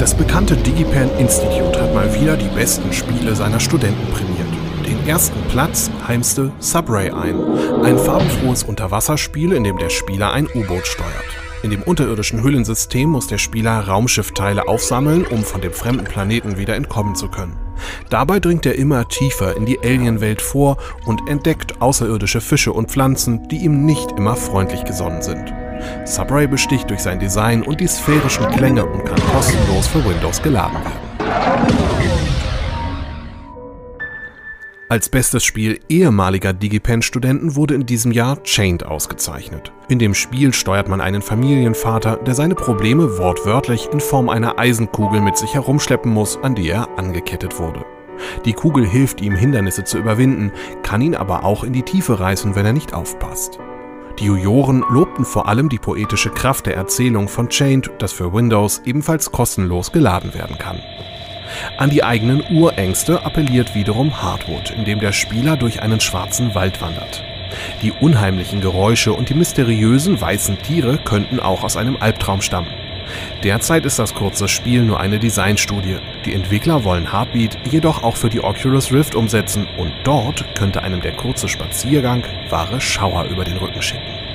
Das bekannte DigiPen Institute hat mal wieder die besten Spiele seiner Studenten prämiert. Den ersten Platz heimste Subray ein, ein farbenfrohes Unterwasserspiel, in dem der Spieler ein U-Boot steuert. In dem unterirdischen Hüllensystem muss der Spieler Raumschiffteile aufsammeln, um von dem fremden Planeten wieder entkommen zu können. Dabei dringt er immer tiefer in die Alienwelt vor und entdeckt außerirdische Fische und Pflanzen, die ihm nicht immer freundlich gesonnen sind. Subray besticht durch sein Design und die sphärischen Klänge und kann kostenlos für Windows geladen werden. Als bestes Spiel ehemaliger DigiPen-Studenten wurde in diesem Jahr Chained ausgezeichnet. In dem Spiel steuert man einen Familienvater, der seine Probleme wortwörtlich in Form einer Eisenkugel mit sich herumschleppen muss, an die er angekettet wurde. Die Kugel hilft ihm, Hindernisse zu überwinden, kann ihn aber auch in die Tiefe reißen, wenn er nicht aufpasst. Die Juroren lobten vor allem die poetische Kraft der Erzählung von Chained, das für Windows ebenfalls kostenlos geladen werden kann. An die eigenen Urängste appelliert wiederum Hardwood, indem der Spieler durch einen schwarzen Wald wandert. Die unheimlichen Geräusche und die mysteriösen weißen Tiere könnten auch aus einem Albtraum stammen. Derzeit ist das kurze Spiel nur eine Designstudie. Die Entwickler wollen Heartbeat jedoch auch für die Oculus Rift umsetzen und dort könnte einem der kurze Spaziergang wahre Schauer über den Rücken schicken.